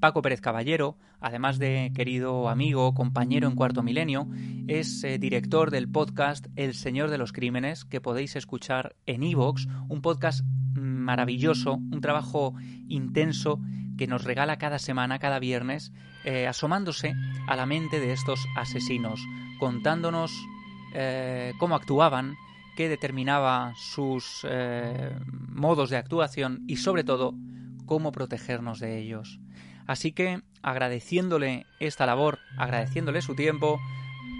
Paco Pérez Caballero, además de querido amigo, compañero en Cuarto Milenio, es eh, director del podcast El Señor de los Crímenes, que podéis escuchar en Evox, un podcast maravilloso, un trabajo intenso que nos regala cada semana, cada viernes, eh, asomándose a la mente de estos asesinos, contándonos eh, cómo actuaban, qué determinaba sus modos de actuación y sobre todo cómo protegernos de ellos. Así que agradeciéndole esta labor, agradeciéndole su tiempo,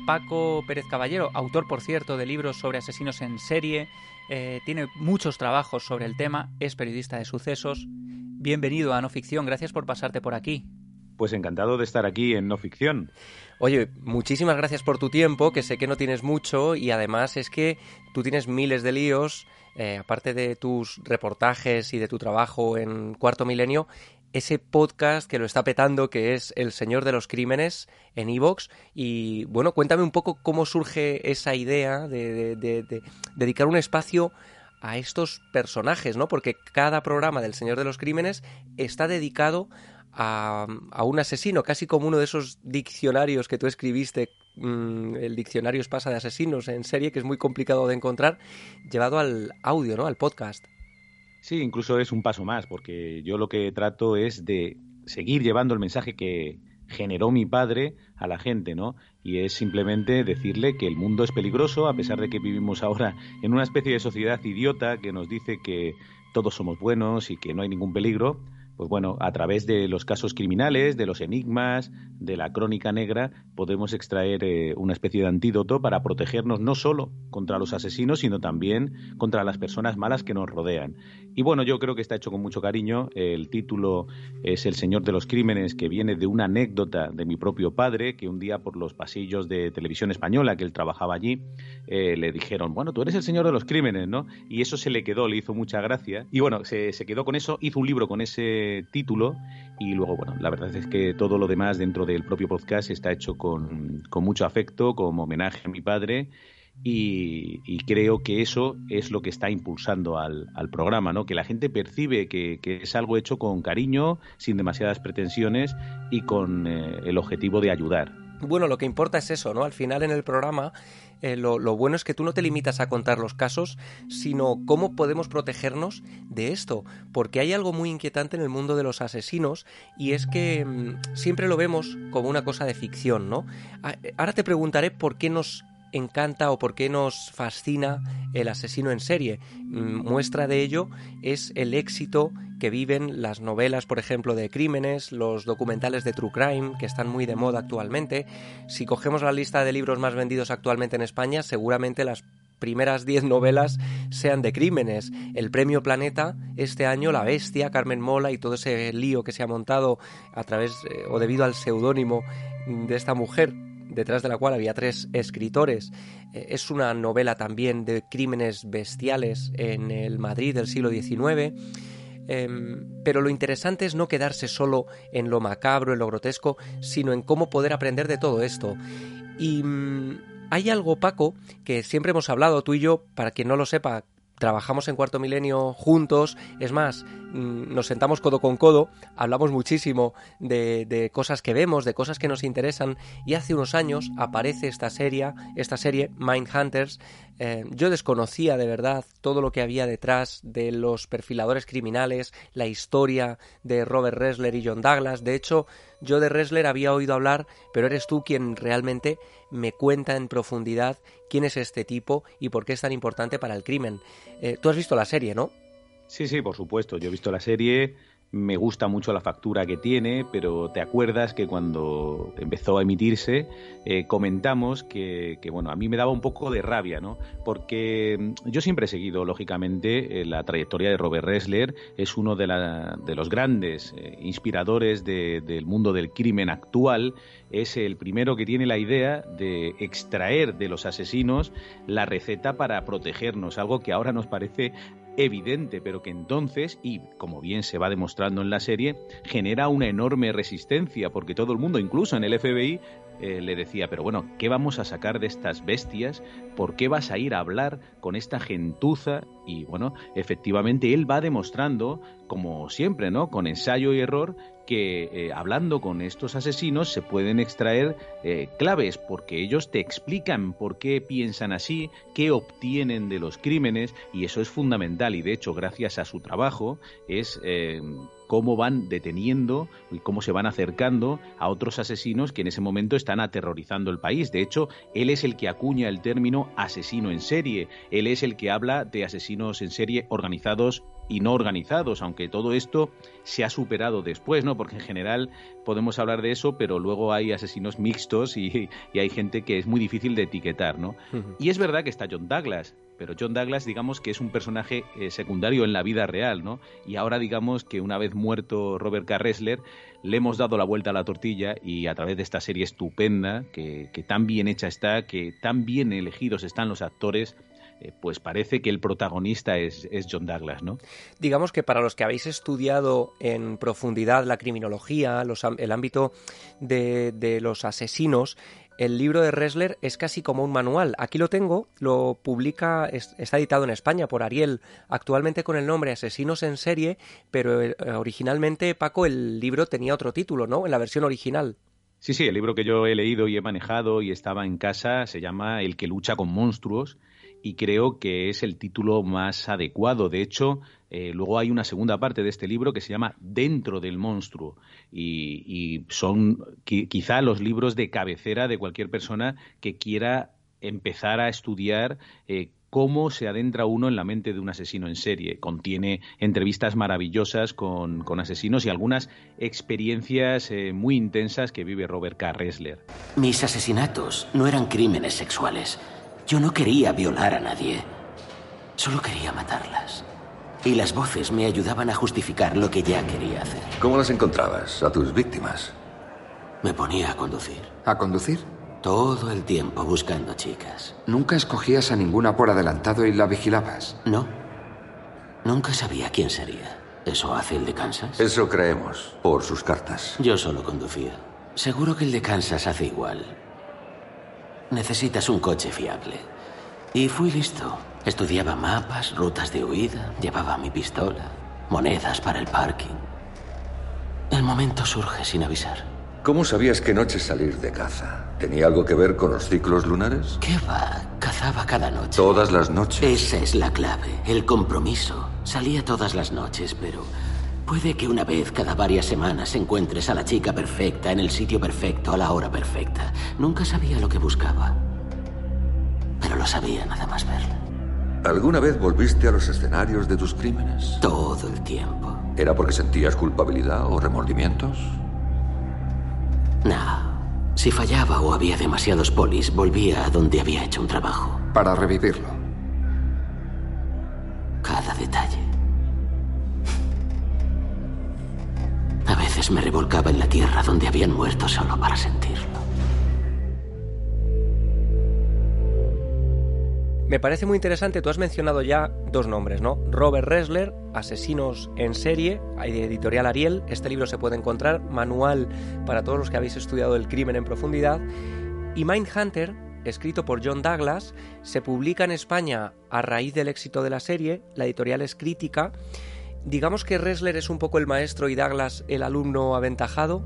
Paco Pérez Caballero, autor por cierto de libros sobre asesinos en serie, eh, tiene muchos trabajos sobre el tema, es periodista de sucesos. Bienvenido a No Ficción, gracias por pasarte por aquí. Pues encantado de estar aquí en No Ficción. Oye, muchísimas gracias por tu tiempo, que sé que no tienes mucho y además es que tú tienes miles de líos, eh, aparte de tus reportajes y de tu trabajo en Cuarto Milenio, ese podcast que lo está petando, que es El Señor de los Crímenes en Evox. Y bueno, cuéntame un poco cómo surge esa idea de, dedicar un espacio a estos personajes, ¿no? Porque cada programa del Señor de los Crímenes está dedicado a, un asesino, casi como uno de esos diccionarios que tú escribiste, mm, el diccionario Espasa de Asesinos en serie, que es muy complicado de encontrar, llevado al audio, ¿no? Al podcast. Sí, incluso es un paso más, porque yo lo que trato es de seguir llevando el mensaje que generó mi padre a la gente, ¿no? Y es simplemente decirle que el mundo es peligroso, a pesar de que vivimos ahora en una especie de sociedad idiota que nos dice que todos somos buenos y que no hay ningún peligro pues bueno, a través de los casos criminales, de los enigmas, de la crónica negra, podemos extraer eh, una especie de antídoto para protegernos no solo contra los asesinos, sino también contra las personas malas que nos rodean. Y bueno, yo creo que está hecho con mucho cariño. El título es El Señor de los Crímenes, que viene de una anécdota de mi propio padre, que un día por los pasillos de televisión española, que él trabajaba allí, eh, le dijeron, bueno, tú eres el Señor de los Crímenes, ¿no? Y eso se le quedó, le hizo mucha gracia. Y bueno, se, se quedó con eso, hizo un libro con ese título y luego, bueno, la verdad es que todo lo demás dentro del propio podcast está hecho con, mucho afecto, como homenaje a mi padre y, creo que eso es lo que está impulsando al, programa, ¿no? Que la gente percibe que, es algo hecho con cariño, sin demasiadas pretensiones y con eh, el objetivo de ayudar. Bueno, lo que importa es eso, ¿no? Al final en el programa eh, lo, bueno es que tú no te limitas a contar los casos, sino cómo podemos protegernos de esto. Porque hay algo muy inquietante en el mundo de los asesinos y es que mm, siempre lo vemos como una cosa de ficción, ¿no? Ah, eh, ahora te preguntaré por qué nos encanta o por qué nos fascina el asesino en serie. Mm, muestra de ello es el éxito que viven las novelas, por ejemplo, de crímenes, los documentales de True Crime, que están muy de moda actualmente. Si cogemos la lista de libros más vendidos actualmente en España, seguramente las primeras 10 novelas sean de crímenes. El premio Planeta, este año, La Bestia, Carmen Mola y todo ese lío que se ha montado a través eh, o debido al seudónimo de esta mujer, detrás de la cual había tres escritores. Eh, es una novela también de crímenes bestiales en el Madrid del siglo XIX. Em, pero lo interesante es no quedarse solo en lo macabro, en lo grotesco, sino en cómo poder aprender de todo esto. Y mm, hay algo, Paco, que siempre hemos hablado tú y yo, para quien no lo sepa, trabajamos en Cuarto Milenio juntos, es más, nos sentamos codo con codo, hablamos muchísimo de, cosas que vemos, de cosas que nos interesan, y hace unos años aparece esta serie, esta serie Mindhunters. Eh, yo desconocía de verdad todo lo que había detrás de los perfiladores criminales, la historia de Robert Ressler y John Douglas. De hecho, yo de Ressler había oído hablar, pero eres tú quien realmente me cuenta en profundidad quién es este tipo y por qué es tan importante para el crimen. Eh, tú has visto la serie, ¿no? Sí, sí, por supuesto. Yo he visto la serie. me gusta mucho la factura que tiene, pero te acuerdas que cuando empezó a emitirse eh, comentamos que, bueno, a mí me daba un poco de rabia, ¿no? Porque mm, yo siempre he seguido, lógicamente, eh, la trayectoria de Robert Ressler, es uno de, de los grandes eh, inspiradores del mundo del crimen actual, es el primero que tiene la idea de extraer de los asesinos la receta para protegernos, algo que ahora nos parece evidente, pero que entonces, y como bien se va demostrando en la serie, genera una enorme resistencia, porque todo el mundo, incluso en el FBI, eh, le decía, pero bueno, ¿qué vamos a sacar de estas bestias? ¿Por qué vas a ir a hablar con esta gentuza? Y bueno, efectivamente él va demostrando, como siempre, ¿no? Con ensayo y error, que eh, hablando con estos asesinos se pueden extraer eh, claves porque ellos te explican por qué piensan así, qué obtienen de los crímenes y eso es fundamental y de hecho gracias a su trabajo es cómo van deteniendo y cómo se van acercando a otros asesinos que en ese momento están aterrorizando el país. De hecho, él es el que acuña el término asesino en serie, él es el que habla de asesinos en serie organizados y no organizados, aunque todo esto se ha superado después, ¿no? Porque en general podemos hablar de eso, pero luego hay asesinos mixtos y, hay gente que es muy difícil de etiquetar, ¿no? Y es verdad que está John Douglas, pero John Douglas, digamos que es un personaje eh, secundario en la vida real, ¿no? Y ahora digamos que una vez muerto Robert K. Ressler, le hemos dado la vuelta a la tortilla y a través de esta serie estupenda, que, que tan bien hecha está, que tan bien elegidos están los actores, eh, pues parece que el protagonista es, John Douglas, ¿no? Digamos que para los que habéis estudiado en profundidad la criminología, el ámbito de, los asesinos, el libro de Ressler es casi como un manual. Aquí lo tengo, lo publica, está editado en España por Ariel, actualmente con el nombre Asesinos en serie, pero eh, originalmente, Paco, el libro tenía otro título, ¿no? En la versión original. Sí, sí, el libro que yo he leído y he manejado y estaba en casa se llama El que lucha con monstruos y creo que es el título más adecuado. De hecho, eh, luego hay una segunda parte de este libro que se llama Dentro del monstruo y, son quizá los libros de cabecera de cualquier persona que quiera empezar a estudiar eh, cómo se adentra uno en la mente de un asesino en serie. Contiene entrevistas maravillosas con, asesinos y algunas experiencias eh, muy intensas que vive Robert K. Ressler. Mis asesinatos no eran crímenes sexuales. Yo no quería violar a nadie. Solo quería matarlas. Y las voces me ayudaban a justificar lo que ya quería hacer. ¿Cómo las encontrabas, a tus víctimas? Me ponía a conducir. ¿A conducir? Todo el tiempo buscando chicas. ¿Nunca escogías a ninguna por adelantado y la vigilabas? No. Nunca sabía quién sería. ¿Eso hace el de Kansas? Eso creemos, por sus cartas. Yo solo conducía. Seguro que el de Kansas hace igual. Necesitas un coche fiable. Y fui listo. Estudiaba mapas, rutas de huida, llevaba mi pistola, monedas para el parking. El momento surge sin avisar. ¿Cómo sabías qué noche salir de caza? ¿Tenía algo que ver con los ciclos lunares? ¿Qué va? Cazaba cada noche. ¿Todas las noches? Esa es la clave, el compromiso. Salía todas las noches, pero Puede que una vez cada varias semanas encuentres a la chica perfecta en el sitio perfecto a la hora perfecta. Nunca sabía lo que buscaba. Pero lo sabía nada más verla. ¿Alguna vez volviste a los escenarios de tus crímenes? Todo el tiempo. ¿Era porque sentías culpabilidad o remordimientos? No. Si fallaba o había demasiados polis, volvía a donde había hecho un trabajo. Para revivirlo. Me revolcaba en la tierra donde habían muerto solo para sentirlo. Me parece muy interesante, tú has mencionado ya dos nombres, ¿no? Robert Ressler, Asesinos en serie, editorial Ariel, este libro se puede encontrar, manual para todos los que habéis estudiado el crimen en profundidad, y Mindhunter, escrito por John Douglas, se publica en España a raíz del éxito de la serie, la editorial es crítica, digamos que Ressler es un poco el maestro y Douglas el alumno aventajado.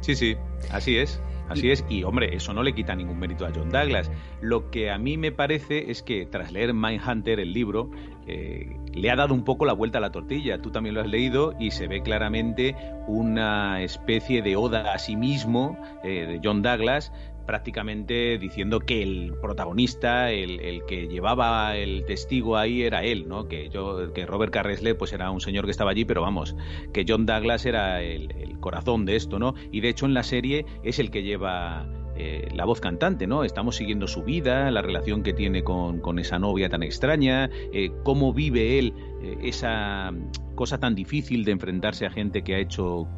Sí, sí, así es. Así es, y hombre, eso no le quita ningún mérito a John Douglas. Lo que a mí me parece es que tras leer Mindhunter, el libro, eh, le ha dado un poco la vuelta a la tortilla. Tú también lo has leído y se ve claramente una especie de oda a sí mismo eh, de John Douglas, prácticamente diciendo que el protagonista, el, que llevaba el testigo ahí era él, ¿no? Que yo, que Robert Carresle pues era un señor que estaba allí, pero vamos, que John Douglas era el, el corazón de esto, ¿no? Y de hecho en la serie es el que lleva eh, la voz cantante, ¿no? Estamos siguiendo su vida, la relación que tiene con, esa novia tan extraña, eh, cómo vive él eh, esa cosa tan difícil de enfrentarse a gente que ha hecho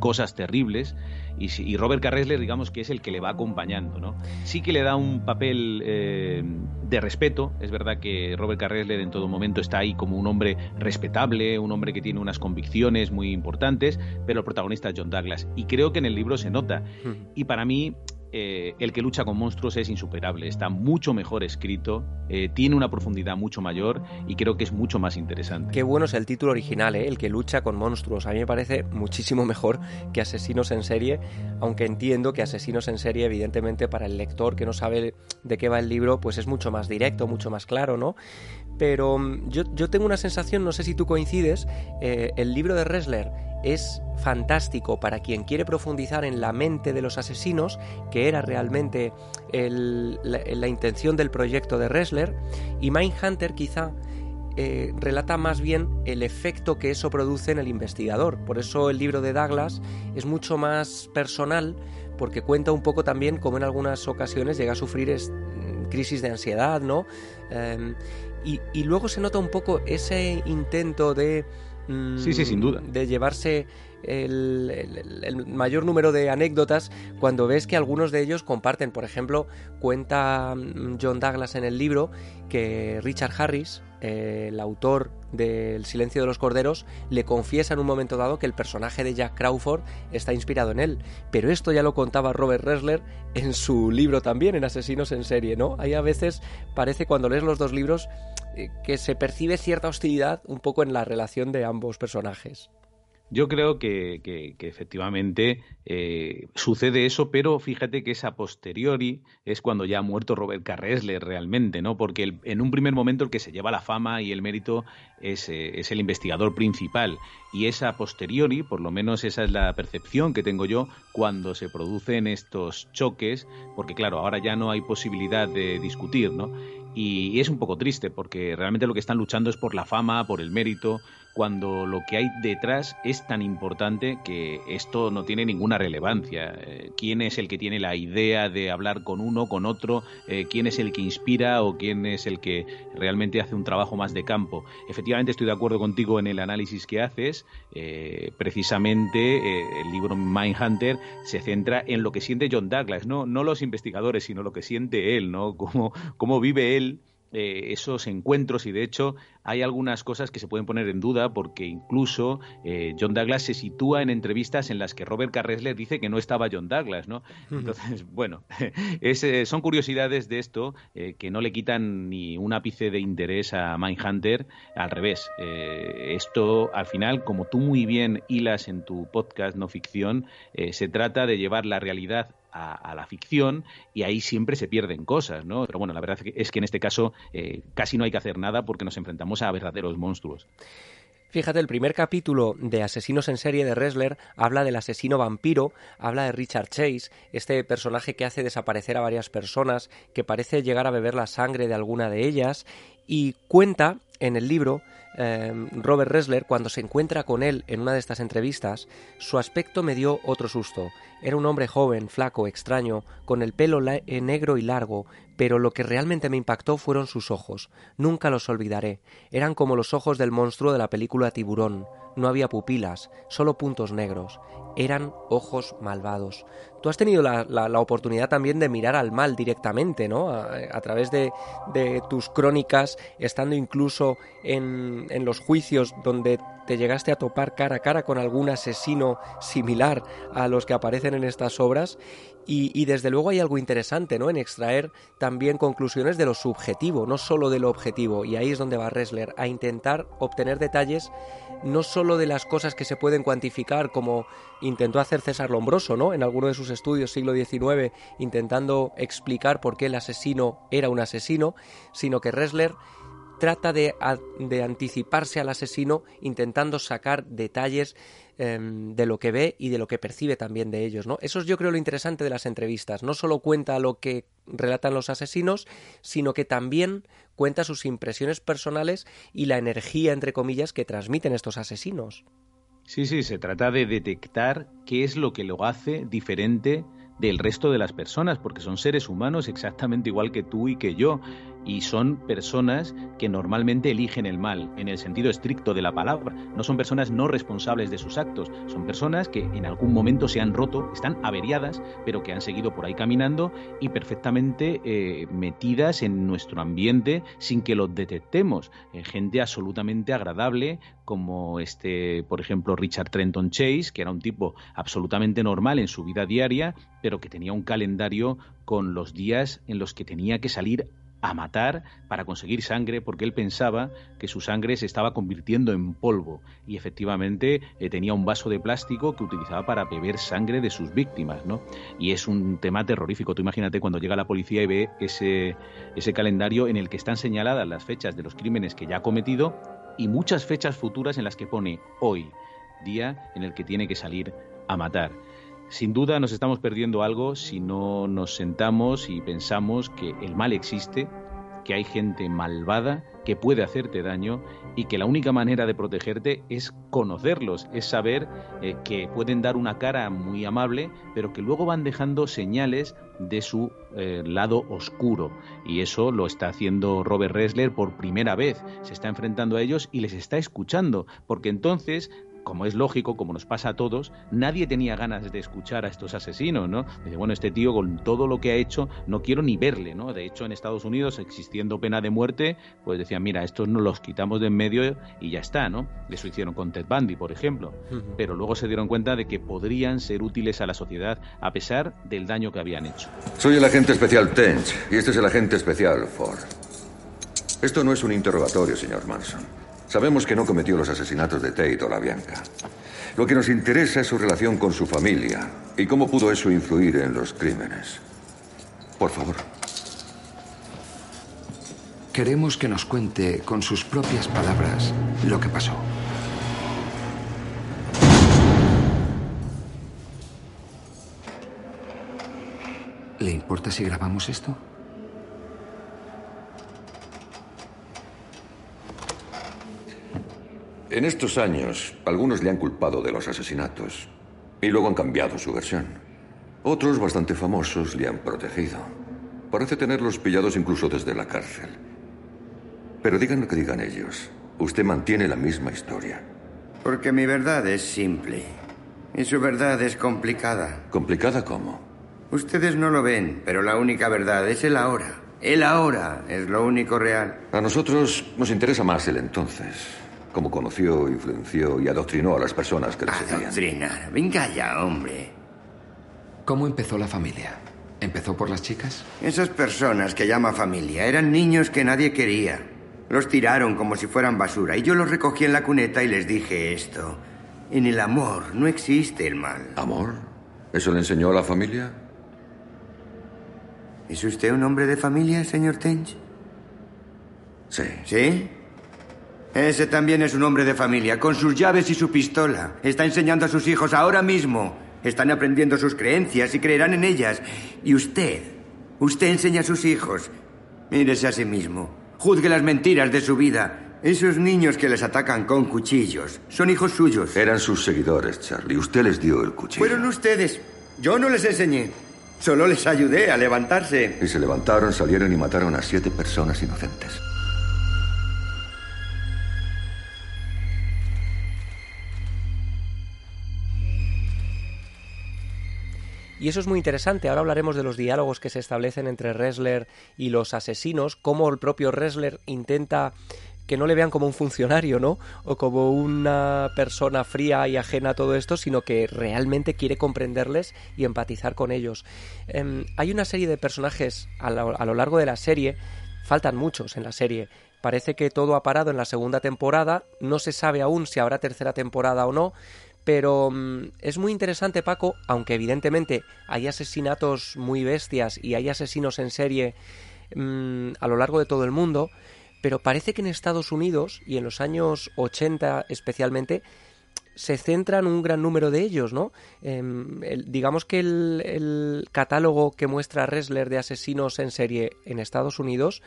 cosas terribles y, Robert Carresler digamos que es el que le va acompañando no sí que le da un papel de respeto. Es verdad que Robert Carresler en todo momento está ahí como un hombre respetable un hombre que tiene unas convicciones muy importantes pero el protagonista es John Douglas. Y creo que en el libro se nota. Y para mí eh, el que lucha con monstruos es insuperable, está mucho mejor escrito, eh, tiene una profundidad mucho mayor y creo que es mucho más interesante. Qué bueno es el título original, ¿eh? el que lucha con monstruos. A mí me parece muchísimo mejor que Asesinos en serie, aunque entiendo que Asesinos en serie, evidentemente, para el lector que no sabe de qué va el libro, pues es mucho más directo, mucho más claro, ¿no? Pero mm, yo, yo tengo una sensación, no sé si tú coincides, el libro de Ressler es fantástico para quien quiere profundizar en la mente de los asesinos, que era realmente la, intención del proyecto de Ressler, y Mindhunter quizá eh, relata más bien el efecto que eso produce en el investigador. Por eso el libro de Douglas es mucho más personal, porque cuenta un poco también cómo en algunas ocasiones llega a sufrir crisis de ansiedad, ¿no? Em, y luego se nota un poco ese intento de sí, sí, sin duda. De llevarse el, mayor número de anécdotas cuando ves que algunos de ellos comparten. Por ejemplo, cuenta mm, John Douglas en el libro que Richard Harris, eh, el autor del Silencio de los Corderos, le confiesa en un momento dado que el personaje de Jack Crawford está inspirado en él. Pero esto ya lo contaba Robert Ressler en su libro también, en Asesinos en Serie, ¿no? Hay a veces, parece cuando lees los dos libros, que se percibe cierta hostilidad un poco en la relación de ambos personajes. Yo creo que, efectivamente eh, sucede eso, pero fíjate que es a posteriori, es cuando ya ha muerto Robert Carresler realmente, ¿no? Porque en un primer momento el que se lleva la fama y el mérito es, eh, es, el investigador principal. Y es a posteriori, por lo menos esa es la percepción que tengo yo, cuando se producen estos choques, porque claro, ahora ya no hay posibilidad de discutir, ¿no? Y, es un poco triste porque realmente lo que están luchando es por la fama, por el mérito, cuando lo que hay detrás es tan importante que esto no tiene ninguna relevancia. Eh, ¿Quién es el que tiene la idea de hablar con uno, con otro? Eh, ¿Quién es el que inspira o quién es el que realmente hace un trabajo más de campo? Efectivamente estoy de acuerdo contigo en el análisis que haces. Eh, precisamente el libro Mindhunter se centra en lo que siente John Douglas, no, no los investigadores, sino lo que siente él, ¿no? Cómo, cómo vive él eh, esos encuentros y de hecho hay algunas cosas que se pueden poner en duda porque incluso eh, John Douglas se sitúa en entrevistas en las que Robert Carresler dice que no estaba John Douglas, ¿no? Entonces, bueno, eh, son curiosidades de esto que no le quitan ni un ápice de interés a Mindhunter, al revés. esto, al final, como tú muy bien hilas en tu podcast no ficción, se trata de llevar la realidad a, la ficción y ahí siempre se pierden cosas, ¿no? Pero bueno, la verdad es que en este caso eh, casi no hay que hacer nada porque nos enfrentamos a verdaderos monstruos. Fíjate, el primer capítulo de Asesinos en serie de Ressler habla del asesino vampiro, habla de Richard Chase, este personaje que hace desaparecer a varias personas, que parece llegar a beber la sangre de alguna de ellas, y cuenta en el libro Em, Robert Ressler, cuando se encuentra con él en una de estas entrevistas, su aspecto me dio otro susto. Era un hombre joven, flaco, extraño, con el pelo eh, negro y largo, pero lo que realmente me impactó fueron sus ojos. Nunca los olvidaré. Eran como los ojos del monstruo de la película Tiburón. No había pupilas, solo puntos negros. Eran ojos malvados. Tú has tenido la, oportunidad también de mirar al mal directamente, ¿no? A, través de, tus crónicas, estando incluso en, en los juicios donde te llegaste a topar cara a cara con algún asesino similar a los que aparecen en estas obras y, desde luego hay algo interesante ¿no? en extraer también conclusiones de lo subjetivo, no solo de lo objetivo. Y ahí es donde va Ressler, a intentar obtener detalles no solo de las cosas que se pueden cuantificar, como intentó hacer César Lombroso ¿no? en alguno de sus estudios siglo XIX, intentando explicar por qué el asesino era un asesino, sino que Ressler trata de, de anticiparse al asesino intentando sacar detalles em, de lo que ve y de lo que percibe también de ellos, ¿no? Eso es yo creo lo interesante de las entrevistas. No solo cuenta lo que relatan los asesinos, sino que también cuenta sus impresiones personales y la energía, entre comillas, que transmiten estos asesinos. Sí, sí, se trata de detectar qué es lo que lo hace diferente del resto de las personas, porque son seres humanos exactamente igual que tú y que yo y son personas que normalmente eligen el mal, en el sentido estricto de la palabra. No son personas no responsables de sus actos, son personas que en algún momento se han roto, están averiadas, pero que han seguido por ahí caminando y perfectamente eh, metidas en nuestro ambiente sin que los detectemos. Eh, gente absolutamente agradable, como este, por ejemplo, Richard Trenton Chase, que era un tipo absolutamente normal en su vida diaria, pero que tenía un calendario con los días en los que tenía que salir a matar para conseguir sangre porque él pensaba que su sangre se estaba convirtiendo en polvo y efectivamente eh, tenía un vaso de plástico que utilizaba para beber sangre de sus víctimas, ¿no? Y es un tema terrorífico. Tú imagínate cuando llega la policía y ve ese, ese calendario en el que están señaladas las fechas de los crímenes que ya ha cometido y muchas fechas futuras en las que pone hoy, día en el que tiene que salir a matar. Sin duda nos estamos perdiendo algo si no nos sentamos y pensamos que el mal existe, que hay gente malvada que puede hacerte daño y que la única manera de protegerte es conocerlos, es saber eh, que pueden dar una cara muy amable, pero que luego van dejando señales de su eh, lado oscuro. Y eso lo está haciendo Robert Ressler por primera vez. Se está enfrentando a ellos y les está escuchando, porque entonces como es lógico, como nos pasa a todos, nadie tenía ganas de escuchar a estos asesinos, ¿no? Dice, bueno, este tío con todo lo que ha hecho, no quiero ni verle, ¿no? De hecho, en Estados Unidos, existiendo pena de muerte, pues decían, mira, estos nos los quitamos de en medio y ya está, ¿no? Eso hicieron con Ted Bundy, por ejemplo. Pero luego se dieron cuenta de que podrían ser útiles a la sociedad a pesar del daño que habían hecho. Soy el agente especial Tench y este es el agente especial Ford. Esto no es un interrogatorio, señor Manson. Sabemos que no cometió los asesinatos de Tate o la Bianca. Lo que nos interesa es su relación con su familia y cómo pudo eso influir en los crímenes. Por favor. Queremos que nos cuente con sus propias palabras lo que pasó. ¿Le importa si grabamos esto? En estos años, algunos le han culpado de los asesinatos y luego han cambiado su versión. Otros, bastante famosos, le han protegido. Parece tenerlos pillados incluso desde la cárcel. Pero digan lo que digan ellos, usted mantiene la misma historia. Porque mi verdad es simple. Y su verdad es complicada. ¿Complicada cómo? Ustedes no lo ven, pero la única verdad es el ahora. El ahora es lo único real. A nosotros nos interesa más el entonces cómo conoció, influenció y adoctrinó a las personas que le seguían. Adoctrinar. Venga ya, hombre. ¿Cómo empezó la familia? ¿Empezó por las chicas? Esas personas que llama familia eran niños que nadie quería. Los tiraron como si fueran basura y yo los recogí en la cuneta y les dije esto. En el amor no existe el mal. ¿Amor? ¿Eso le enseñó a la familia? ¿Es usted un hombre de familia, señor Tench? Sí. ¿Sí? Ese también es un hombre de familia, con sus llaves y su pistola. Está enseñando a sus hijos ahora mismo. Están aprendiendo sus creencias y creerán en ellas. Y usted, usted enseña a sus hijos. Mírese a sí mismo. Juzgue las mentiras de su vida. Esos niños que les atacan con cuchillos son hijos suyos. Eran sus seguidores, Charlie. Usted les dio el cuchillo. Fueron ustedes. Yo no les enseñé. Solo les ayudé a levantarse. Y se levantaron, salieron y mataron a siete personas inocentes. Y eso es muy interesante. Ahora hablaremos de los diálogos que se establecen entre Ressler y los asesinos, cómo el propio Ressler intenta que no le vean como un funcionario, ¿no? O como una persona fría y ajena a todo esto, sino que realmente quiere comprenderles y empatizar con ellos. Em, hay una serie de personajes a lo largo de la serie, faltan muchos en la serie. Parece que todo ha parado en la segunda temporada, no se sabe aún si habrá tercera temporada o no, pero mm, es muy interesante, Paco, aunque evidentemente hay asesinatos muy bestias y hay asesinos en serie mm, a lo largo de todo el mundo, pero parece que en Estados Unidos y en los años 80 especialmente se centran un gran número de ellos, ¿no? Em, digamos que el, catálogo que muestra Ressler de asesinos en serie en Estados Unidos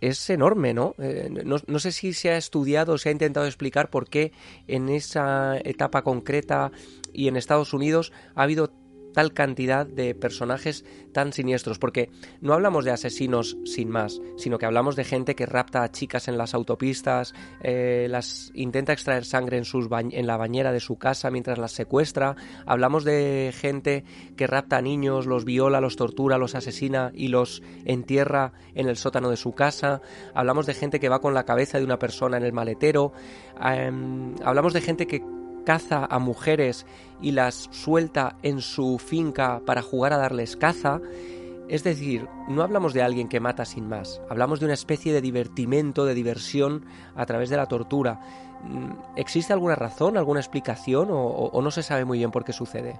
es enorme, ¿no? Eh, ¿no? ¿no? sé si se ha estudiado se ha intentado explicar por qué en esa etapa concreta y en Estados Unidos ha habido tal cantidad de personajes tan siniestros, porque no hablamos de asesinos sin más, sino que hablamos de gente que rapta a chicas en las autopistas, eh, las intenta extraer sangre en, sus en la bañera de su casa mientras las secuestra, hablamos de gente que rapta a niños, los viola, los tortura, los asesina y los entierra en el sótano de su casa, hablamos de gente que va con la cabeza de una persona en el maletero, em, hablamos de gente que caza a mujeres y las suelta en su finca para jugar a darles caza. Es decir, no hablamos de alguien que mata sin más, hablamos de una especie de divertimento, de diversión a través de la tortura. Mm, ¿Existe alguna razón, alguna explicación o, no se sabe muy bien por qué sucede?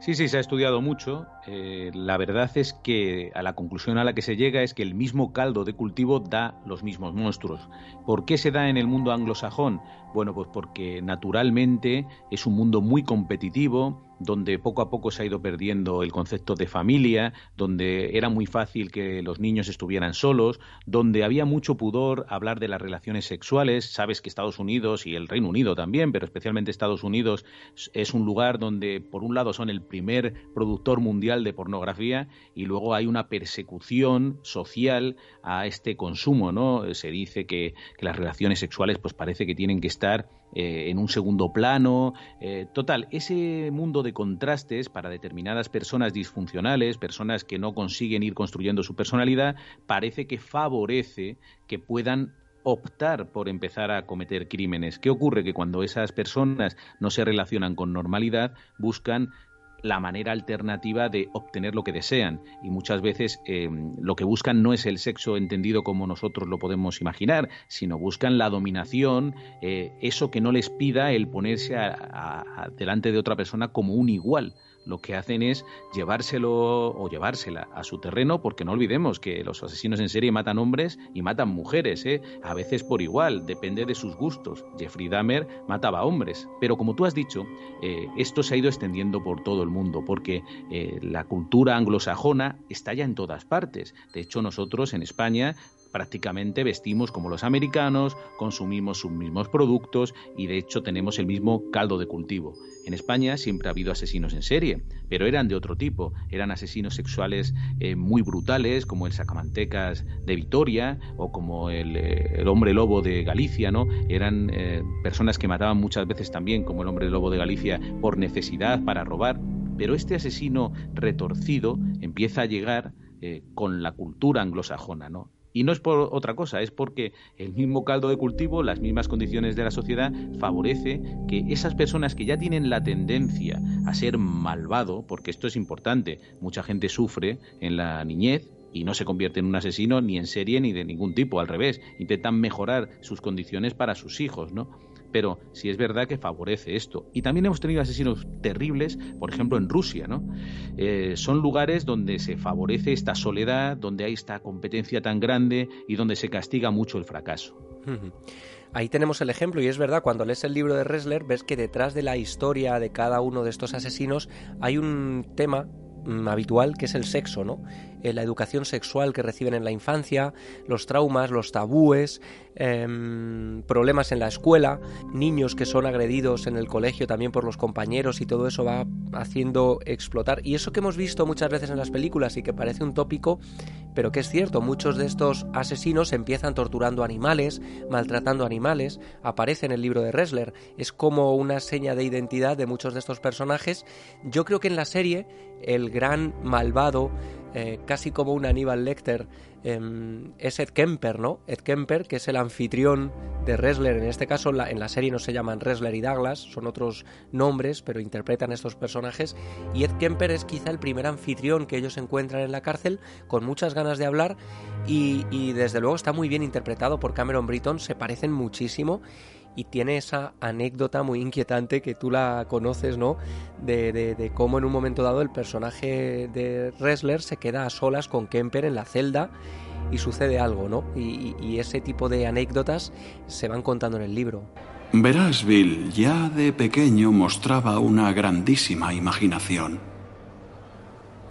Sí, sí, se ha estudiado mucho. Eh, la verdad es que a la conclusión a la que se llega es que el mismo caldo de cultivo da los mismos monstruos. ¿Por qué se da en el mundo anglosajón? Bueno, pues porque naturalmente es un mundo muy competitivo, donde poco a poco se ha ido perdiendo el concepto de familia, donde era muy fácil que los niños estuvieran solos, donde había mucho pudor hablar de las relaciones sexuales. Sabes que Estados Unidos y el Reino Unido también, pero especialmente Estados Unidos es un lugar donde por un lado son el primer productor mundial de pornografía y luego hay una persecución social a este consumo, ¿no? Se dice que, que las relaciones sexuales pues parece que tienen que estar eh, en un segundo plano. Eh, total, ese mundo de contrastes para determinadas personas disfuncionales, personas que no consiguen ir construyendo su personalidad, parece que favorece que puedan optar por empezar a cometer crímenes. ¿Qué ocurre? Que cuando esas personas no se relacionan con normalidad, buscan la manera alternativa de obtener lo que desean. Y muchas veces eh, lo que buscan no es el sexo entendido como nosotros lo podemos imaginar, sino buscan la dominación, eh, eso que no les pida el ponerse delante de otra persona como un igual lo que hacen es llevárselo o llevársela a su terreno, porque no olvidemos que los asesinos en serie matan hombres y matan mujeres, ¿eh? a veces por igual, depende de sus gustos. Jeffrey Dahmer mataba hombres, pero como tú has dicho, eh, esto se ha ido extendiendo por todo el mundo, porque eh, la cultura anglosajona está ya en todas partes. De hecho, nosotros en España prácticamente vestimos como los americanos, consumimos sus mismos productos y de hecho tenemos el mismo caldo de cultivo. En España siempre ha habido asesinos en serie, pero eran de otro tipo. Eran asesinos sexuales eh, muy brutales, como el Sacamantecas de Vitoria o como el, eh, hombre lobo de Galicia, ¿no? Eran eh, personas que mataban muchas veces también, como el hombre lobo de Galicia, por necesidad, para robar. Pero este asesino retorcido empieza a llegar con la cultura anglosajona, ¿no? Y no es por otra cosa, es porque el mismo caldo de cultivo, las mismas condiciones de la sociedad, favorece que esas personas que ya tienen la tendencia a ser malvado, porque esto es importante, mucha gente sufre en la niñez y no se convierte en un asesino ni en serie ni de ningún tipo, al revés, intentan mejorar sus condiciones para sus hijos, ¿no? Pero sí es verdad que favorece esto. Y también hemos tenido asesinos terribles, por ejemplo, en Rusia, ¿no? Eh, son lugares donde se favorece esta soledad, donde hay esta competencia tan grande y donde se castiga mucho el fracaso. Ahí tenemos el ejemplo y es verdad, cuando lees el libro de Ressler ves que detrás de la historia de cada uno de estos asesinos hay un tema habitual que es el sexo, ¿no? Eh, la educación sexual que reciben en la infancia, los traumas, los tabúes, em, problemas en la escuela, niños que son agredidos en el colegio también por los compañeros y todo eso va haciendo explotar. Y eso que hemos visto muchas veces en las películas y que parece un tópico, pero que es cierto, muchos de estos asesinos empiezan torturando animales, maltratando animales, aparece en el libro de Ressler, es como una seña de identidad de muchos de estos personajes. Yo creo que en la serie el gran malvado eh, casi como un Aníbal Lecter, em, es Ed Kemper, ¿no? Ed Kemper, que es el anfitrión de Ressler, en este caso en la, serie no se llaman Ressler y Douglas, son otros nombres, pero interpretan estos personajes, y Ed Kemper es quizá el primer anfitrión que ellos encuentran en la cárcel, con muchas ganas de hablar, y, y desde luego está muy bien interpretado por Cameron Britton, se parecen muchísimo, y tiene esa anécdota muy inquietante que tú la conoces, ¿no? De, de, cómo en un momento dado el personaje de Ressler se queda a solas con Kemper en la celda y sucede algo, ¿no? Y, y ese tipo de anécdotas se van contando en el libro. Verás, Bill, ya de pequeño mostraba una grandísima imaginación.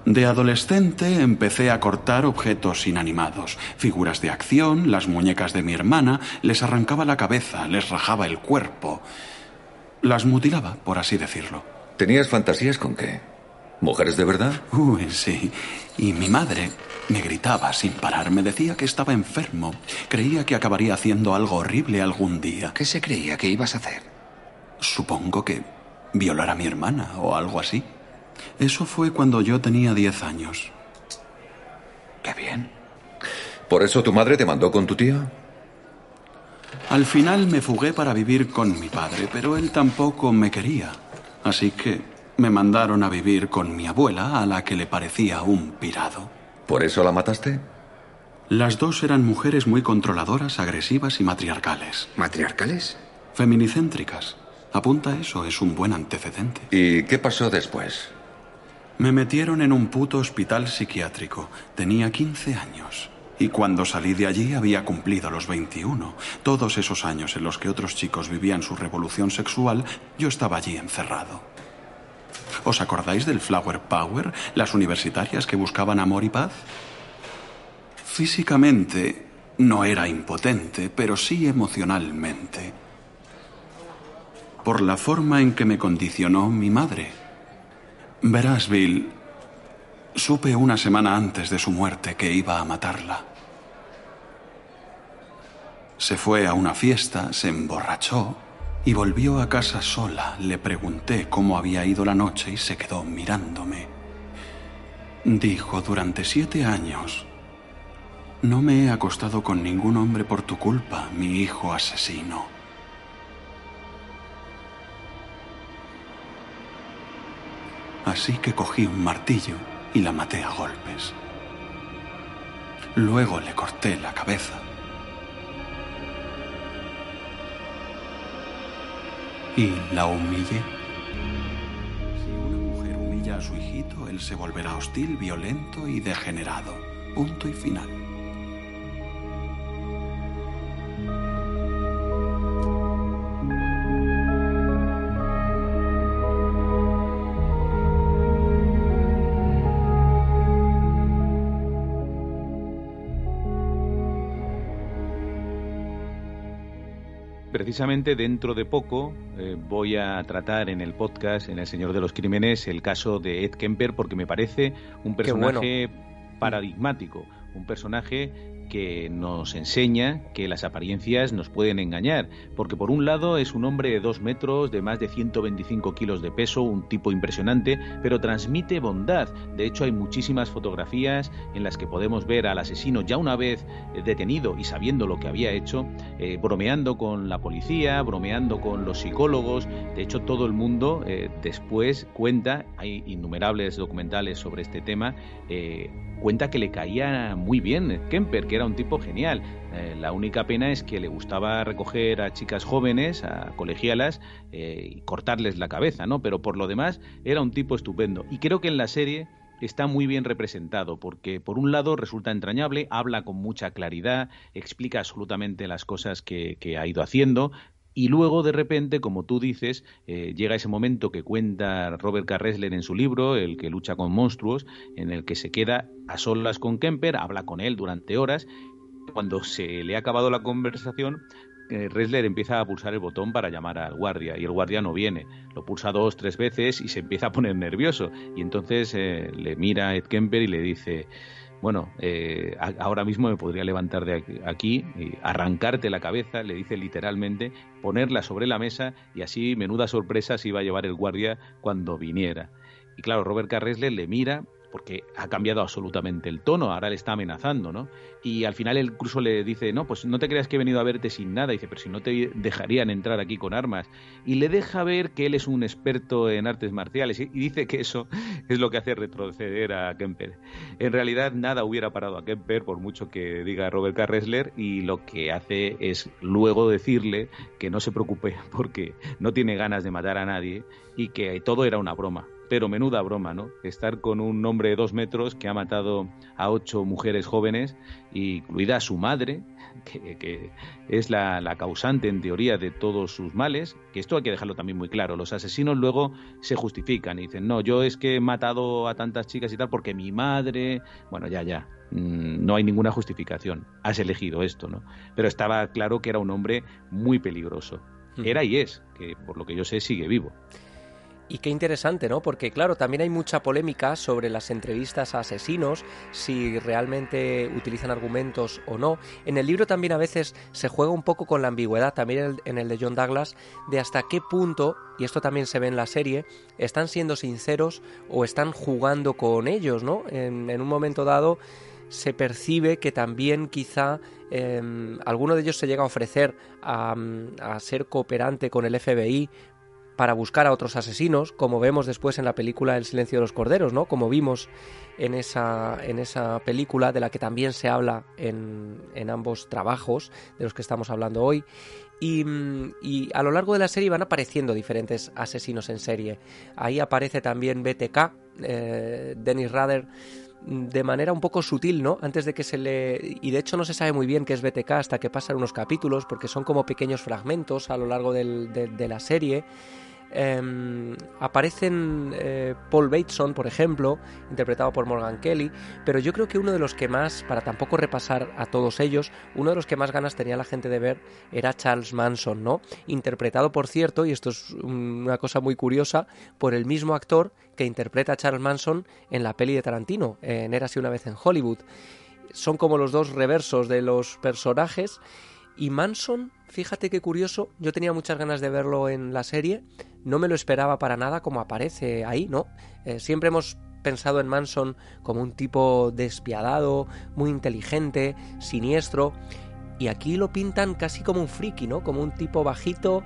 De adolescente empecé a cortar objetos inanimados, figuras de acción, las muñecas de mi hermana, les arrancaba la cabeza, les rajaba el cuerpo, las mutilaba, por así decirlo. ¿Tenías fantasías con qué? ¿Mujeres de verdad? Uy, sí. Y mi madre me gritaba sin parar, me decía que estaba enfermo, creía que acabaría haciendo algo horrible algún día. ¿Qué se creía que ibas a hacer? Supongo que violar a mi hermana o algo así. Eso fue cuando yo tenía 10 años. Qué bien. ¿Por eso tu madre te mandó con tu tía? Al final me fugué para vivir con mi padre, pero él tampoco me quería. Así que me mandaron a vivir con mi abuela, a la que le parecía un pirado. ¿Por eso la mataste? Las dos eran mujeres muy controladoras, agresivas y matriarcales. ¿Matriarcales? Feminicéntricas. Apunta eso, es un buen antecedente. ¿Y qué pasó después? Me metieron en un puto hospital psiquiátrico. Tenía 15 años. Y cuando salí de allí había cumplido los 21. Todos esos años en los que otros chicos vivían su revolución sexual, yo estaba allí encerrado. ¿Os acordáis del Flower Power? Las universitarias que buscaban amor y paz. Físicamente no era impotente, pero sí emocionalmente. Por la forma en que me condicionó mi madre. Verás, Bill, supe una semana antes de su muerte que iba a matarla. Se fue a una fiesta, se emborrachó y volvió a casa sola. Le pregunté cómo había ido la noche y se quedó mirándome. Dijo, durante siete años no me he acostado con ningún hombre por tu culpa, mi hijo asesino. Así que cogí un martillo y la maté a golpes. Luego le corté la cabeza. Y la humillé. Si una mujer humilla a su hijito, él se volverá hostil, violento y degenerado. Punto y final. Precisamente dentro de poco eh, voy a tratar en el podcast, en El Señor de los Crímenes, el caso de Ed Kemper, porque me parece un personaje paradigmático, un personaje que nos enseña que las apariencias nos pueden engañar, porque por un lado es un hombre de dos metros, de más de 125 kilos de peso, un tipo impresionante, pero transmite bondad. De hecho, hay muchísimas fotografías en las que podemos ver al asesino ya una vez eh, detenido y sabiendo lo que había hecho, eh, bromeando con la policía, bromeando con los psicólogos. De hecho, todo el mundo eh, después cuenta, hay innumerables documentales sobre este tema, cuenta que le caía muy bien Kemper, que era un tipo genial. Eh, la única pena es que le gustaba recoger a chicas jóvenes, a colegialas, eh, y cortarles la cabeza, ¿no? Pero por lo demás era un tipo estupendo. Y creo que en la serie está muy bien representado, porque por un lado resulta entrañable, habla con mucha claridad, explica absolutamente las cosas que, ha ido haciendo, y luego, de repente, como tú dices, eh, llega ese momento que cuenta Robert Carresler en su libro, El que lucha con monstruos, en el que se queda a solas con Kemper, habla con él durante horas. Cuando se le ha acabado la conversación, eh, Resler empieza a pulsar el botón para llamar al guardia y el guardia no viene. Lo pulsa dos, tres veces y se empieza a poner nervioso. Y entonces eh, le mira a Ed Kemper y le dice bueno, eh, ahora mismo me podría levantar de aquí, y arrancarte la cabeza, le dice literalmente, ponerla sobre la mesa y así menuda sorpresa se iba a llevar el guardia cuando viniera. Y claro, Robert Carresle le mira porque ha cambiado absolutamente el tono, ahora le está amenazando, ¿no? Y al final él incluso le dice, no, pues no te creas que he venido a verte sin nada, y dice, pero si no te dejarían entrar aquí con armas. Y le deja ver que él es un experto en artes marciales, y dice que eso es lo que hace retroceder a Kemper. En realidad nada hubiera parado a Kemper, por mucho que diga Robert Carresler, y lo que hace es luego decirle que no se preocupe porque no tiene ganas de matar a nadie y que todo era una broma pero menuda broma, ¿no? Estar con un hombre de dos metros que ha matado a ocho mujeres jóvenes, incluida su madre, que, es la, causante en teoría de todos sus males, que esto hay que dejarlo también muy claro. Los asesinos luego se justifican y dicen, no, yo es que he matado a tantas chicas y tal porque mi madre, bueno, ya, ya, mm, no hay ninguna justificación. Has elegido esto, ¿no? Pero estaba claro que era un hombre muy peligroso. Era y es, que por lo que yo sé sigue vivo. Y qué interesante, ¿no? Porque claro, también hay mucha polémica sobre las entrevistas a asesinos, si realmente utilizan argumentos o no. En el libro también a veces se juega un poco con la ambigüedad, también en el de John Douglas, de hasta qué punto, y esto también se ve en la serie, están siendo sinceros o están jugando con ellos, ¿no? En, un momento dado se percibe que también quizá em, alguno de ellos se llega a ofrecer a, a, ser cooperante con el FBI para buscar a otros asesinos, como vemos después en la película El silencio de los corderos, ¿no? Como vimos en esa, en esa película de la que también se habla en, en ambos trabajos de los que estamos hablando hoy. Y, a lo largo de la serie van apareciendo diferentes asesinos en serie. Ahí aparece también BTK, eh, Dennis Rader, de manera un poco sutil, ¿no? Antes de que se le... Y de hecho no se sabe muy bien qué es BTK hasta que pasan unos capítulos, porque son como pequeños fragmentos a lo largo de la serie. Em, aparecen eh, Paul Bateson, por ejemplo, interpretado por Morgan Kelly, pero yo creo que uno de los que más, para tampoco repasar a todos ellos, uno de los que más ganas tenía la gente de ver era Charles Manson, ¿no? Interpretado, por cierto, y esto es una cosa muy curiosa, por el mismo actor que interpreta a Charles Manson en la peli de Tarantino, en Érase una vez en Hollywood. Son como los dos reversos de los personajes y Manson, fíjate qué curioso, yo tenía muchas ganas de verlo en la serie, no me lo esperaba para nada como aparece ahí, ¿no? Eh, siempre hemos pensado en Manson como un tipo despiadado, muy inteligente, siniestro, y aquí lo pintan casi como un friki, ¿no? Como un tipo bajito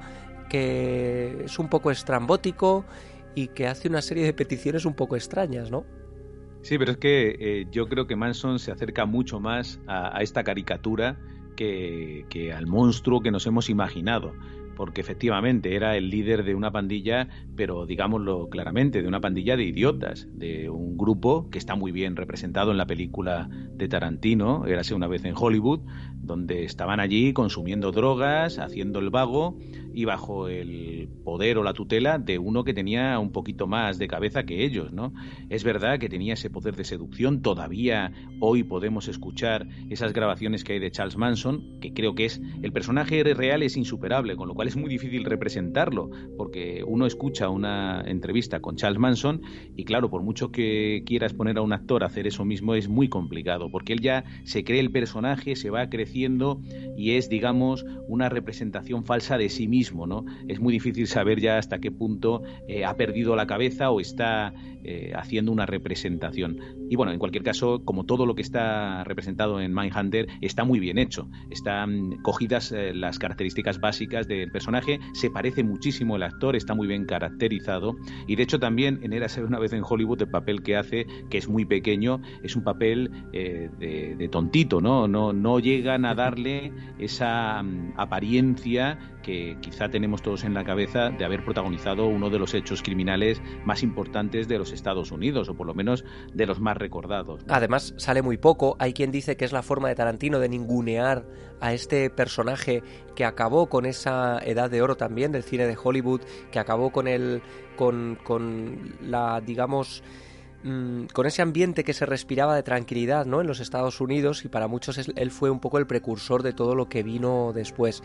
que es un poco estrambótico y que hace una serie de peticiones un poco extrañas, ¿no? Sí, pero es que eh, yo creo que Manson se acerca mucho más a, a esta caricatura que, que, al monstruo que nos hemos imaginado porque efectivamente era el líder de una pandilla, pero digámoslo claramente, de una pandilla de idiotas, de un grupo que está muy bien representado en la película de Tarantino, érase una vez en Hollywood, donde estaban allí consumiendo drogas, haciendo el vago y bajo el poder o la tutela de uno que tenía un poquito más de cabeza que ellos, ¿no? Es verdad que tenía ese poder de seducción, todavía hoy podemos escuchar esas grabaciones que hay de Charles Manson, que creo que es el personaje real es insuperable, con lo cual es muy difícil representarlo, porque uno escucha una entrevista con Charles Manson y claro, por mucho que quieras poner a un actor a hacer eso mismo es muy complicado, porque él ya se cree el personaje, se va creciendo y es, digamos, una representación falsa de sí mismo, ¿no? Es muy difícil saber ya hasta qué punto eh, ha perdido la cabeza o está eh, haciendo una representación. Y bueno, en cualquier caso, como todo lo que está representado en Mindhunter, está muy bien hecho. Están cogidas eh, las características básicas del personaje, se parece muchísimo el actor, está muy bien caracterizado. Y de hecho también en Érase una vez en Hollywood el papel que hace, que es muy pequeño, es un papel eh, de, tontito, ¿no? ¿no? No llegan a darle esa mm, apariencia que quizá tenemos todos en la cabeza de haber protagonizado uno de los hechos criminales más importantes de los Estados Unidos, o por lo menos de los más recordados. Además, sale muy poco. Hay quien dice que es la forma de Tarantino de ningunear a este personaje que acabó con esa edad de oro también del cine de Hollywood, que acabó con el. con, con la, digamos mm, con ese ambiente que se respiraba de tranquilidad ¿no? en los Estados Unidos y para muchos él fue un poco el precursor de todo lo que vino después.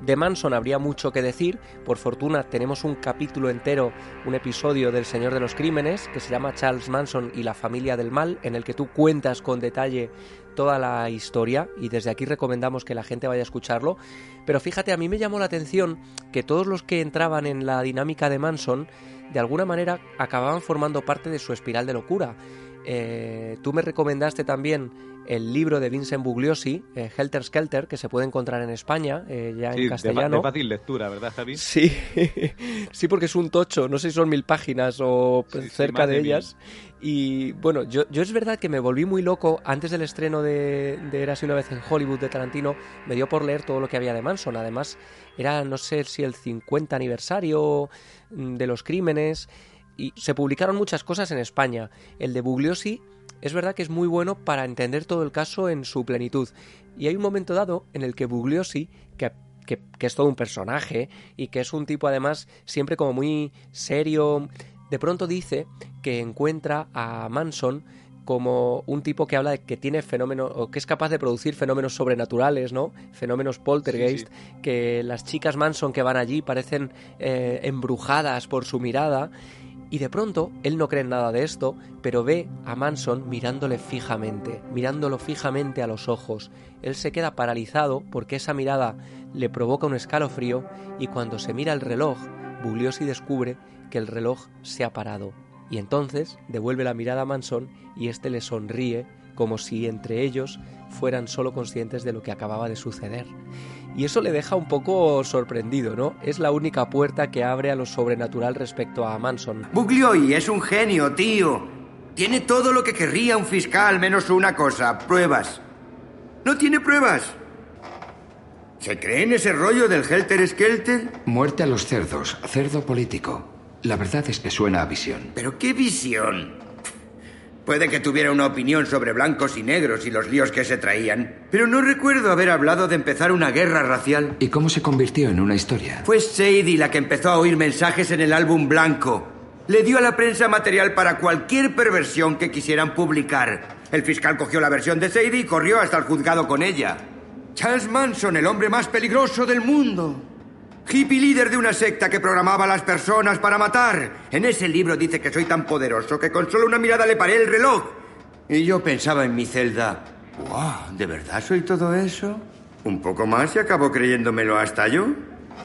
De Manson habría mucho que decir, por fortuna tenemos un capítulo entero, un episodio del Señor de los Crímenes, que se llama Charles Manson y la familia del mal, en el que tú cuentas con detalle toda la historia y desde aquí recomendamos que la gente vaya a escucharlo. Pero fíjate, a mí me llamó la atención que todos los que entraban en la dinámica de Manson, de alguna manera acababan formando parte de su espiral de locura. Eh, tú me recomendaste también el libro de Vincent Bugliosi, eh, Helter Skelter, que se puede encontrar en España, eh, ya en castellano. De, fácil lectura, ¿verdad, Javi? Sí, sí, porque es un tocho, no sé si son mil páginas o cerca de, ellas. Y bueno, yo, yo es verdad que me volví muy loco antes del estreno de, de Érase una vez en Hollywood de Tarantino, me dio por leer todo lo que había de Manson. Además, era no sé si el 50 aniversario de los crímenes y se publicaron muchas cosas en España. El de Bugliosi es verdad que es muy bueno para entender todo el caso en su plenitud. Y hay un momento dado en el que Bugliosi, que, que, que es todo un personaje y que es un tipo además siempre como muy serio, de pronto dice que encuentra a Manson como un tipo que habla de que tiene fenómenos o que es capaz de producir fenómenos sobrenaturales, ¿no? Fenómenos poltergeist, que las chicas Manson que van allí parecen eh, embrujadas por su mirada. Y de pronto, él no cree en nada de esto, pero ve a Manson mirándole fijamente, mirándolo fijamente a los ojos. Él se queda paralizado porque esa mirada le provoca un escalofrío y cuando se mira el reloj, Bugliosi descubre que el reloj se ha parado y entonces devuelve la mirada a Manson y éste le sonríe como si entre ellos fueran solo conscientes de lo que acababa de suceder. Y eso le deja un poco sorprendido, ¿no? Es la única puerta que abre a lo sobrenatural respecto a Manson. Buglioi es un genio, tío. Tiene todo lo que querría un fiscal, menos una cosa, pruebas. No tiene pruebas. ¿Se cree en ese rollo del Helter Skelter? Muerte a los cerdos, cerdo político. La verdad es que suena a visión. ¿Pero qué visión? Puede que tuviera una opinión sobre blancos y negros y los líos que se traían, pero no recuerdo haber hablado de empezar una guerra racial. ¿Y cómo se convirtió en una historia? Fue Sadie la que empezó a oír mensajes en el álbum blanco. Le dio a la prensa material para cualquier perversión que quisieran publicar. El fiscal cogió la versión de Sadie y corrió hasta el juzgado con ella. Charles Manson, el hombre más peligroso del mundo. Hippie líder de una secta que programaba a las personas para matar. En ese libro dice que soy tan poderoso que con solo una mirada le paré el reloj. Y yo pensaba en mi celda, wow, ¿de verdad soy todo eso? Un poco más y acabo creyéndomelo hasta yo.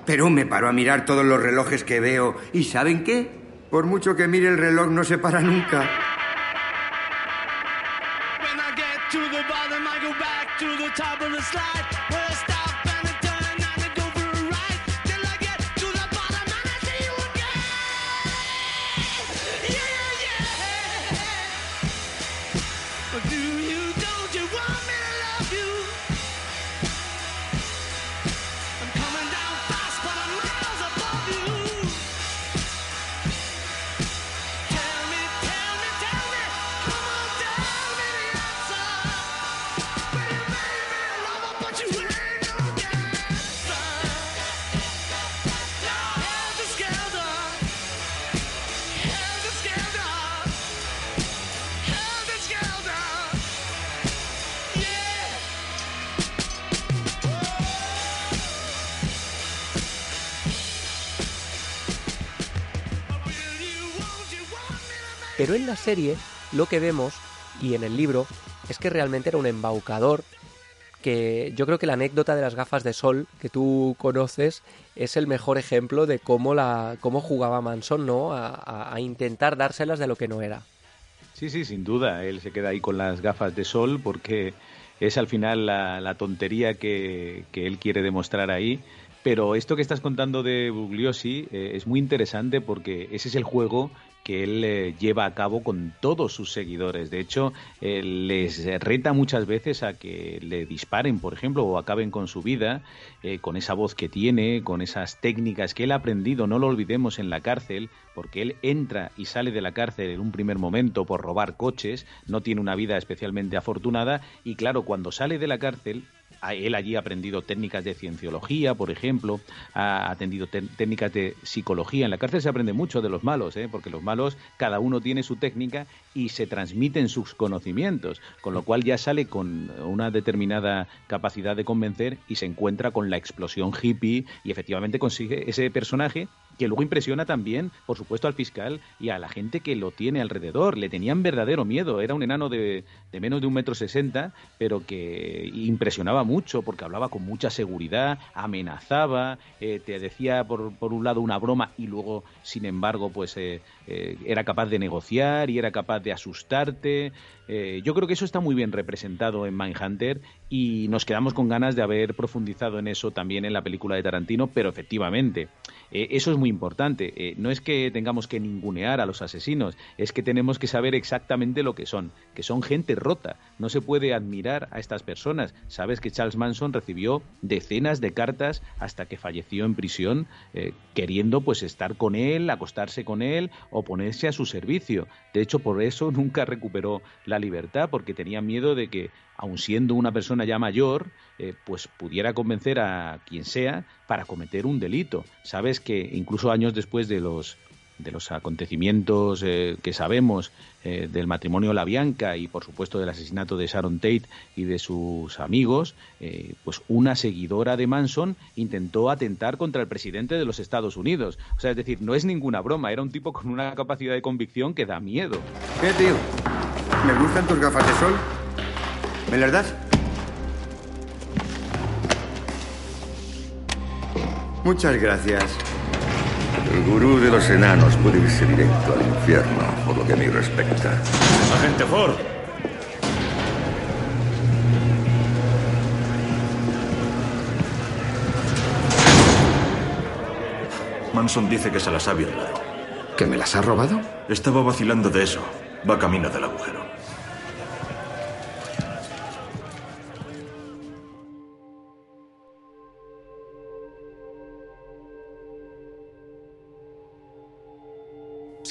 Pero me paro a mirar todos los relojes que veo y ¿saben qué? Por mucho que mire el reloj no se para nunca. Pero en la serie lo que vemos, y en el libro, es que realmente era un embaucador que yo creo que la anécdota de las gafas de sol que tú conoces es el mejor ejemplo de cómo la cómo jugaba Manson no a, intentar dárselas de lo que no era. Sí sí sin duda. Él se queda ahí con las gafas de sol porque es al final la, la tontería que, que, él quiere demostrar ahí. Pero esto que estás contando de Bugliosi eh, es muy interesante porque ese es el juego que él eh, lleva a cabo con todos sus seguidores. De hecho, eh, les reta muchas veces a que le disparen, por ejemplo, o acaben con su vida, eh, con esa voz que tiene, con esas técnicas que él ha aprendido, no lo olvidemos, en la cárcel, porque él entra y sale de la cárcel en un primer momento por robar coches, no tiene una vida especialmente afortunada, y claro, cuando sale de la cárcel, él allí ha aprendido técnicas de cienciología, por ejemplo, ha atendido técnicas de psicología. En la cárcel se aprende mucho de los malos, ¿eh? porque los malos, cada uno tiene su técnica y se transmiten sus conocimientos, con lo cual ya sale con una determinada capacidad de convencer y se encuentra con la explosión hippie y efectivamente consigue ese personaje que luego impresiona también, por supuesto, al fiscal y a la gente que lo tiene alrededor. Le tenían verdadero miedo. Era un enano de, de menos de un metro sesenta, pero que impresionaba mucho porque hablaba con mucha seguridad, amenazaba, eh, te decía por, por, un lado una broma y luego, sin embargo, pues eh, eh, era capaz de negociar y era capaz de asustarte. Eh, yo creo que eso está muy bien representado en Mindhunter y nos quedamos con ganas de haber profundizado en eso también en la película de Tarantino, pero efectivamente, eh, eso es muy importante. No es que tengamos que ningunear a los asesinos, es que tenemos que saber exactamente lo que son, que son gente rota. No se puede admirar a estas personas. Sabes que Charles Manson recibió decenas de cartas hasta que falleció en prisión, queriendo pues estar con él, acostarse con él ponerse a su servicio. De hecho, por eso nunca recuperó la libertad, porque tenía miedo de que aun siendo una persona ya mayor, eh, pues pudiera convencer a quien sea para cometer un delito. Sabes que incluso años después de los de los acontecimientos eh, que sabemos eh, del matrimonio La Bianca y por supuesto del asesinato de Sharon Tate y de sus amigos, pues una seguidora de Manson intentó atentar contra el presidente de los Estados Unidos. O sea, es decir, no es ninguna broma, era un tipo con una capacidad de convicción que da miedo. ¿Qué, tío? ¿Me gustan tus gafas de sol? ¿Me las das? Muchas gracias. El gurú de los enanos puede irse directo al infierno, por lo que a mí respecta. Agente Ford. Manson dice que se las ha violado. ¿Que me las ha robado? Estaba vacilando de eso. Va camino del agujero.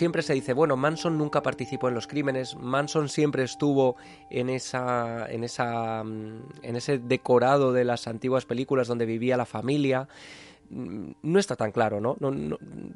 Siempre se dice, bueno, Manson nunca participó en los crímenes, Manson siempre estuvo en esa en esa mm, en ese decorado de las antiguas películas donde vivía la familia. Mm, no está tan claro, ¿no?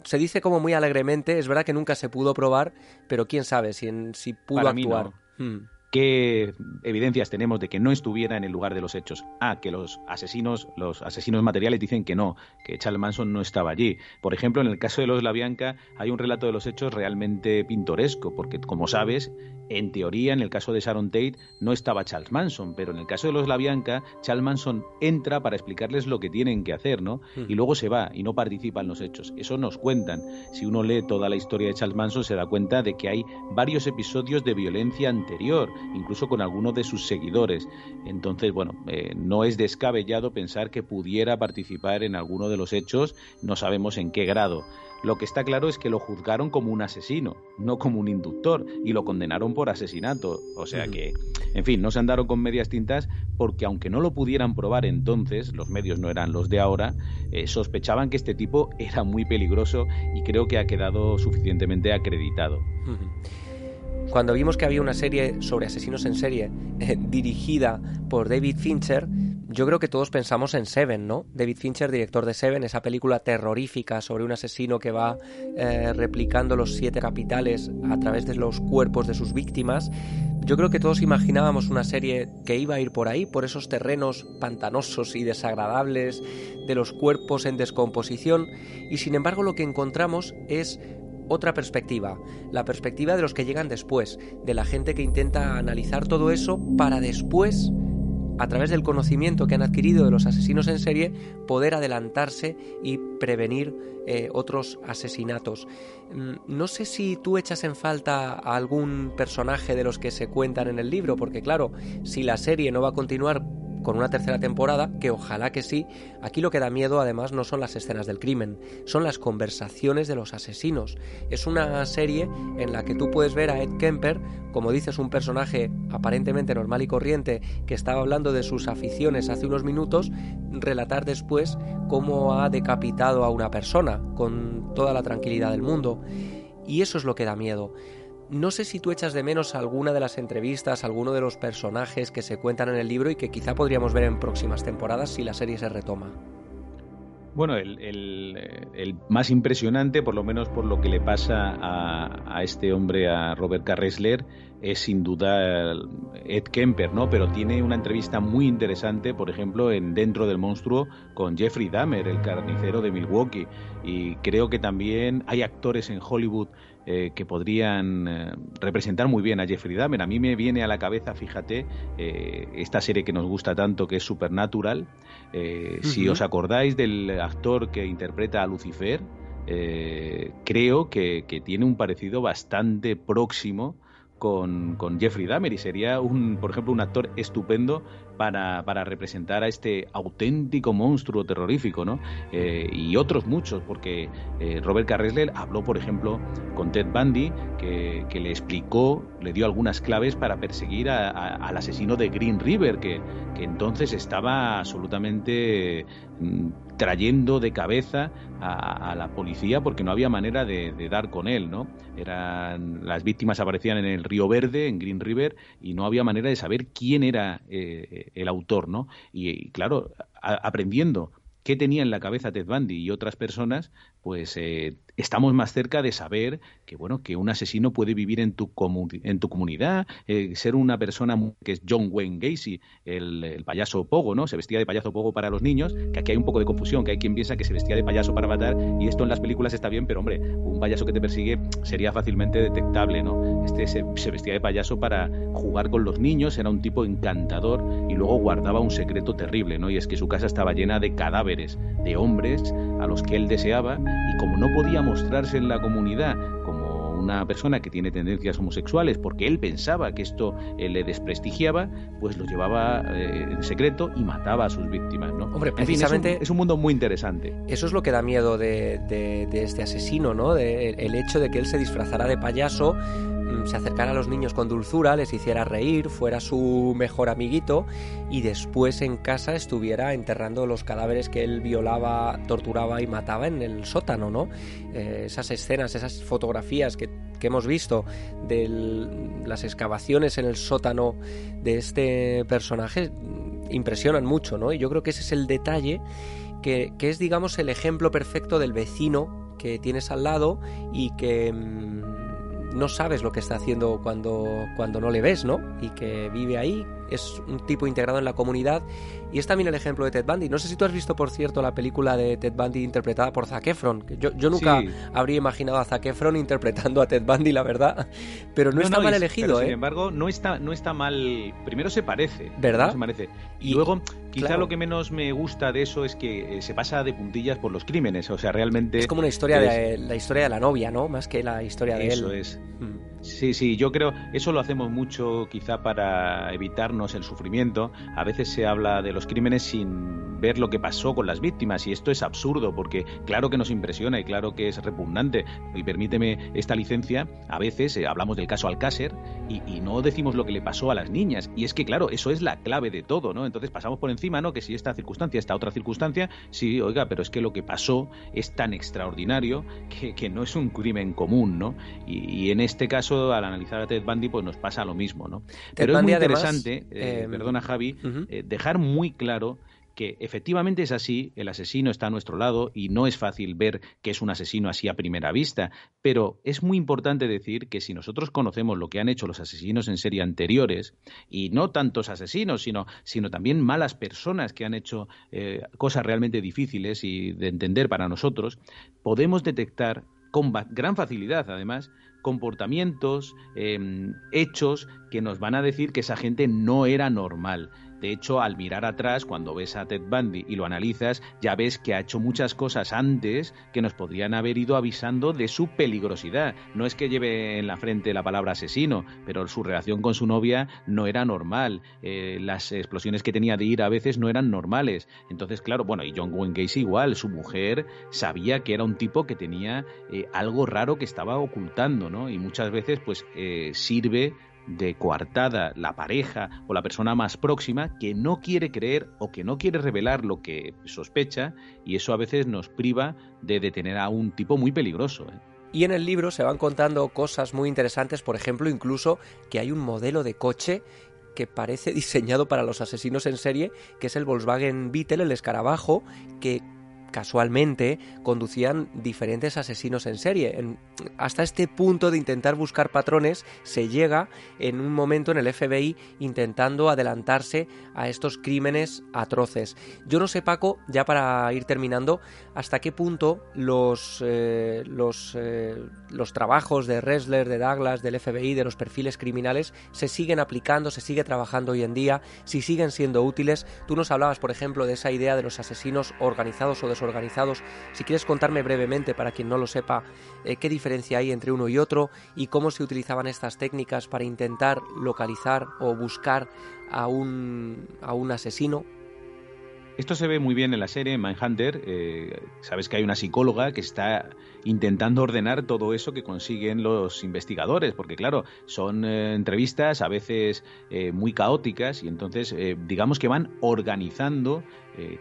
se dice como muy alegremente, es verdad que nunca se pudo probar, pero quién sabe si, si pudo actuar. Hmm. ¿Qué evidencias tenemos de que no estuviera en el lugar de los hechos? Ah, que los asesinos, los asesinos materiales dicen que no, que Charles Manson no estaba allí. Por ejemplo, en el caso de los La Bianca hay un relato de los hechos realmente pintoresco, porque como sabes, en teoría, en el caso de Sharon Tate no estaba Charles Manson, pero en el caso de los La Bianca, Charles Manson entra para explicarles lo que tienen que hacer, ¿no? Hmm. Y luego se va y no participa en los hechos. Eso nos cuentan. Si uno lee toda la historia de Charles Manson, se da cuenta de que hay varios episodios de violencia anterior incluso con algunos de sus seguidores. Entonces, bueno, eh, no es descabellado pensar que pudiera participar en alguno de los hechos, no sabemos en qué grado. Lo que está claro es que lo juzgaron como un asesino, no como un inductor, y lo condenaron por asesinato. O sea que, en fin, no se andaron con medias tintas porque aunque no lo pudieran probar entonces, los medios no eran los de ahora, eh, sospechaban que este tipo era muy peligroso y creo que ha quedado suficientemente acreditado. Cuando vimos que había una serie sobre asesinos en serie eh, dirigida por David Fincher, yo creo que todos pensamos en Seven, ¿no? David Fincher, director de Seven, esa película terrorífica sobre un asesino que va eh, replicando los siete capitales a través de los cuerpos de sus víctimas. Yo creo que todos imaginábamos una serie que iba a ir por ahí, por esos terrenos pantanosos y desagradables de los cuerpos en descomposición, y sin embargo lo que encontramos es otra perspectiva, la perspectiva de los que llegan después, de la gente que intenta analizar todo eso para después, a través del conocimiento que han adquirido de los asesinos en serie, poder adelantarse y prevenir eh, otros asesinatos. Mm, no sé si tú echas en falta a algún personaje de los que se cuentan en el libro, porque claro, si la serie no va a continuar con una tercera temporada, que ojalá que sí. Aquí lo que da miedo además no son las escenas del crimen, son las conversaciones de los asesinos. Es una serie en la que tú puedes ver a Ed Kemper, como dices, un personaje aparentemente normal y corriente que estaba hablando de sus aficiones hace unos minutos, relatar después cómo ha decapitado a una persona con toda la tranquilidad del mundo. Y eso es lo que da miedo. No sé si tú echas de menos alguna de las entrevistas, alguno de los personajes que se cuentan en el libro y que quizá podríamos ver en próximas temporadas si la serie se retoma. Bueno, el, más impresionante, por lo menos por lo que le pasa a, este hombre, a Robert Carresler, es sin duda Ed Kemper, ¿no? Pero tiene una entrevista muy interesante, por ejemplo, en Dentro del Monstruo con Jeffrey Dahmer, el carnicero de Milwaukee. Y creo que también hay actores en Hollywood eh, que podrían eh, representar muy bien a Jeffrey Dahmer. A mí me viene a la cabeza, fíjate, eh, esta serie que nos gusta tanto, que es Supernatural. Si os acordáis del actor que interpreta a Lucifer, creo que, tiene un parecido bastante próximo con, Jeffrey Dahmer y sería, un, por ejemplo, un actor estupendo para, para representar a este auténtico monstruo terrorífico, ¿no? Eh, y otros muchos, porque eh, Robert Carresler habló, por ejemplo, con Ted Bundy, que, que le explicó, le dio algunas claves para perseguir al asesino de Green River, que, que entonces estaba absolutamente mm, trayendo de cabeza a, la policía porque no había manera de, dar con él, ¿no? Eran las víctimas aparecían en el Río Verde, en Green River, y no había manera de saber quién era eh, el autor, ¿no? Y, claro, aprendiendo qué tenía en la cabeza Ted Bundy y otras personas, pues eh, estamos más cerca de saber que bueno que un asesino puede vivir en tu en tu comunidad eh, ser una persona que es John Wayne Gacy el, payaso pogo no se vestía de payaso pogo para los niños que aquí hay un poco de confusión que hay quien piensa que se vestía de payaso para matar y esto en las películas está bien pero hombre un payaso que te persigue sería fácilmente detectable no este se, se vestía de payaso para jugar con los niños era un tipo encantador y luego guardaba un secreto terrible no y es que su casa estaba llena de cadáveres de hombres a los que él deseaba y como no podía mostrarse en la comunidad como una persona que tiene tendencias homosexuales porque él pensaba que esto eh, le desprestigiaba, pues lo llevaba eh, en secreto y mataba a sus víctimas. ¿no? Hombre, precisamente. es, un, mundo muy interesante. Eso es lo que da miedo de, este asesino, ¿no? el hecho de que él se disfrazara de payaso se acercara a los niños con dulzura, les hiciera reír, fuera su mejor amiguito y después en casa estuviera enterrando los cadáveres que él violaba, torturaba y mataba en el sótano, ¿no? Eh, esas escenas, esas fotografías que, hemos visto de las excavaciones en el sótano de este personaje mm, impresionan mucho, ¿no? Y yo creo que ese es el detalle que, que es, digamos, el ejemplo perfecto del vecino que tienes al lado y que mm, no sabes lo que está haciendo cuando, cuando no le ves, ¿no? Y que vive ahí, es un tipo integrado en la comunidad y es también el ejemplo de Ted Bundy. No sé si tú has visto, por cierto, la película de Ted Bundy interpretada por Zac Efron. Yo, yo nunca habría imaginado a Zac Efron interpretando a Ted Bundy, la verdad. Pero no, está mal elegido, ¿eh? Sin embargo, no está, no está mal. Primero se parece. ¿Verdad? Se parece. Y, luego, quizá lo que menos me gusta de eso es que eh, se pasa de puntillas por los crímenes. O sea, realmente. Es como una historia de la historia de la novia, ¿no? Más que la historia de él. Eso es. Mm. Sí, sí, yo creo, eso lo hacemos mucho quizá para evitarnos el sufrimiento. A veces se habla de los crímenes sin ver lo que pasó con las víctimas y esto es absurdo porque claro que nos impresiona y claro que es repugnante. Y permíteme esta licencia, a veces eh, hablamos del caso Alcácer y, no decimos lo que le pasó a las niñas. Y es que claro, eso es la clave de todo, ¿no? Entonces pasamos por encima, ¿no? Que si esta circunstancia, esta otra circunstancia, sí, oiga, pero es que lo que pasó es tan extraordinario que no es un crimen común, ¿no? y en este caso al analizar a Ted Bundy, pues nos pasa lo mismo, ¿no? Pero es muy interesante, eh, em, perdona Javi, eh, dejar muy claro que efectivamente es así, el asesino está a nuestro lado y no es fácil ver que es un asesino así a primera vista, pero es muy importante decir que si nosotros conocemos lo que han hecho los asesinos en serie anteriores, y no tantos asesinos, sino, sino también malas personas que han hecho eh, cosas realmente difíciles y de entender para nosotros, podemos detectar con gran facilidad, además, comportamientos, em, hechos que nos van a decir que esa gente no era normal. De hecho, al mirar atrás, cuando ves a Ted Bundy y lo analizas, ya ves que ha hecho muchas cosas antes que nos podrían haber ido avisando de su peligrosidad. No es que lleve en la frente la palabra asesino, pero su relación con su novia no era normal. Eh, las explosiones que tenía de ir a veces no eran normales. Entonces, claro, bueno, y John Wayne Gacy igual, su mujer sabía que era un tipo que tenía eh, algo raro que estaba ocultando, ¿no? Y muchas veces, pues, eh, sirve de coartada la pareja o la persona más próxima que no quiere creer o que no quiere revelar lo que sospecha y eso a veces nos priva de detener a un tipo muy peligroso. ¿eh? Y en el libro se van contando cosas muy interesantes, por ejemplo, incluso que hay un modelo de coche que parece diseñado para los asesinos en serie, que es el Volkswagen Beetle, el escarabajo, que casualmente conducían diferentes asesinos en serie. hasta este punto de intentar buscar patrones se llega en un momento en el FBI intentando adelantarse a estos crímenes atroces. Yo no sé, Paco, ya para ir terminando, hasta qué punto los, eh, los, eh, los trabajos de Ressler, de Douglas, del FBI, de los perfiles criminales, se siguen aplicando, se sigue trabajando hoy en día, si siguen siendo útiles. Tú nos hablabas, por ejemplo, de esa idea de los asesinos organizados o desorganizados organizados. Si quieres contarme brevemente, para quien no lo sepa, eh, qué diferencia hay entre uno y otro y cómo se utilizaban estas técnicas para intentar localizar o buscar a un, a un asesino. Esto se ve muy bien en la serie Mindhunter. Eh, sabes que hay una psicóloga que está intentando ordenar todo eso que consiguen los investigadores, porque claro, son eh, entrevistas a veces muy caóticas y entonces digamos que van organizando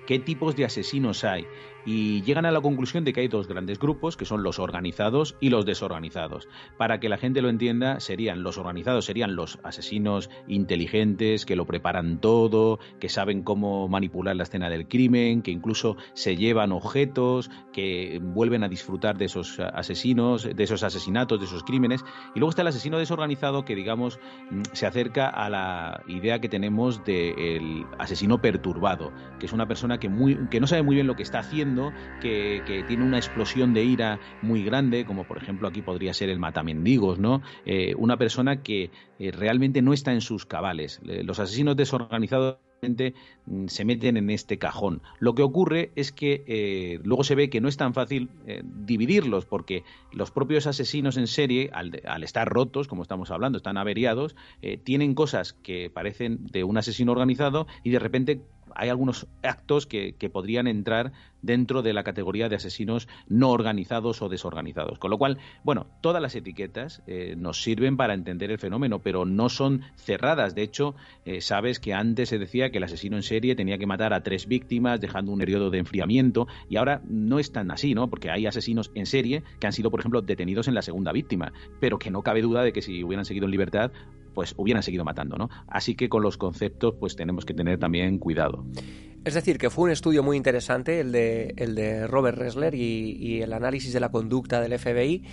qué tipos de asesinos hay y llegan a la conclusión de que hay dos grandes grupos, que son los organizados y los desorganizados. Para que la gente lo entienda, serían los organizados serían los asesinos inteligentes que lo preparan todo, que saben cómo manipular la escena del crimen, que incluso se llevan objetos, que vuelven a disfrutar de esos asesinos, de esos asesinatos, de esos crímenes. Y luego está el asesino desorganizado que, digamos, mm, se acerca a la idea que tenemos del asesino perturbado, que es una persona que, no sabe muy bien lo que está haciendo, que, tiene una explosión de ira muy grande, como por ejemplo aquí podría ser el matamendigos, ¿no? Eh, una persona que eh, realmente no está en sus cabales. Eh, los asesinos desorganizados mm, se meten en este cajón. Lo que ocurre es que luego se ve que no es tan fácil dividirlos, porque los propios asesinos en serie, al, estar rotos, como estamos hablando, están averiados, tienen cosas que parecen de un asesino organizado y de repente hay algunos actos que, podrían entrar dentro de la categoría de asesinos no organizados o desorganizados. Con lo cual, bueno, todas las etiquetas eh, nos sirven para entender el fenómeno, pero no son cerradas. De hecho, eh, sabes que antes se decía que el asesino en serie tenía que matar a tres víctimas dejando un periodo de enfriamiento y ahora no es tan así, ¿no? Porque hay asesinos en serie que han sido, por ejemplo, detenidos en la segunda víctima, pero que no cabe duda de que si hubieran seguido en libertad pues hubieran seguido matando, ¿no? Así que con los conceptos pues tenemos que tener también cuidado. Es decir, que fue un estudio muy interesante el de, el de Robert Ressler y, el análisis de la conducta del FBI,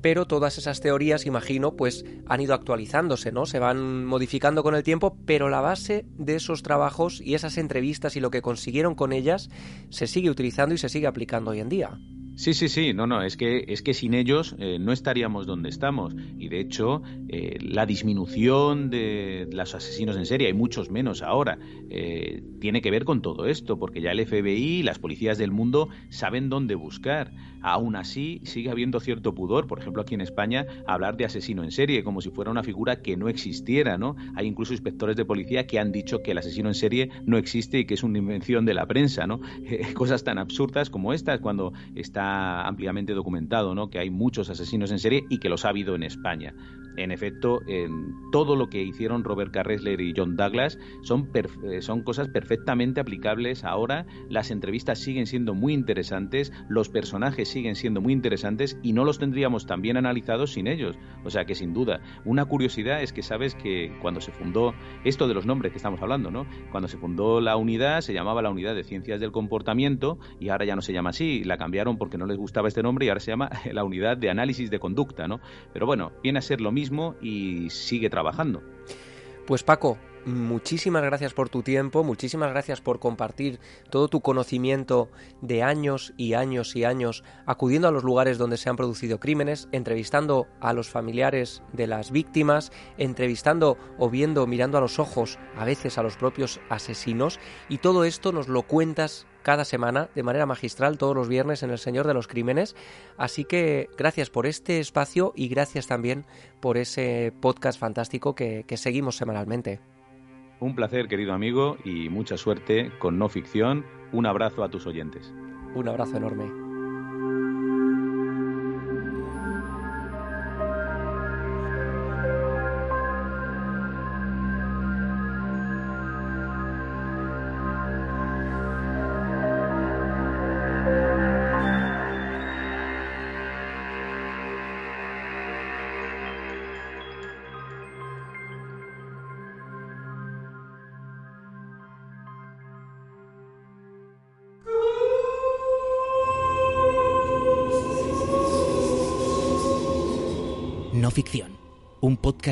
pero todas esas teorías, imagino, pues han ido actualizándose, ¿no? Se van modificando con el tiempo, pero la base de esos trabajos y esas entrevistas y lo que consiguieron con ellas se sigue utilizando y se sigue aplicando hoy en día. Sí, sí, sí, no, no, es que, es que sin ellos eh, no estaríamos donde estamos. Y de hecho, eh, la disminución de los asesinos en serie, hay muchos menos ahora, eh, tiene que ver con todo esto, porque ya el FBI y las policías del mundo saben dónde buscar. Aún así, sigue habiendo cierto pudor, por ejemplo, aquí en España, hablar de asesino en serie, como si fuera una figura que no existiera, ¿no? Hay incluso inspectores de policía que han dicho que el asesino en serie no existe y que es una invención de la prensa, ¿no? cosas tan absurdas como estas, cuando está ampliamente documentado, ¿no? que hay muchos asesinos en serie y que los ha habido en España. En efecto, todo lo que hicieron Robert Carresler y John Douglas son, eh, son cosas perfectamente aplicables ahora. Las entrevistas siguen siendo muy interesantes, los personajes siguen siendo muy interesantes y no los tendríamos tan bien analizados sin ellos. O sea que sin duda, una curiosidad es que sabes que cuando se fundó esto de los nombres que estamos hablando, ¿no? Cuando se fundó la unidad se llamaba la unidad de ciencias del comportamiento y ahora ya no se llama así, la cambiaron porque no les gustaba este nombre y ahora se llama la unidad de análisis de conducta, ¿no? Pero bueno, viene a ser lo mismo y sigue trabajando. Pues Paco, muchísimas gracias por tu tiempo, muchísimas gracias por compartir todo tu conocimiento de años y años y años acudiendo a los lugares donde se han producido crímenes, entrevistando a los familiares de las víctimas, entrevistando o viendo, mirando a los ojos a veces a los propios asesinos y todo esto nos lo cuentas cada semana de manera magistral todos los viernes en El Señor de los Crímenes. Así que gracias por este espacio y gracias también por ese podcast fantástico que, que seguimos semanalmente. Un placer, querido amigo, y mucha suerte con No Ficción. Un abrazo a tus oyentes. Un abrazo enorme.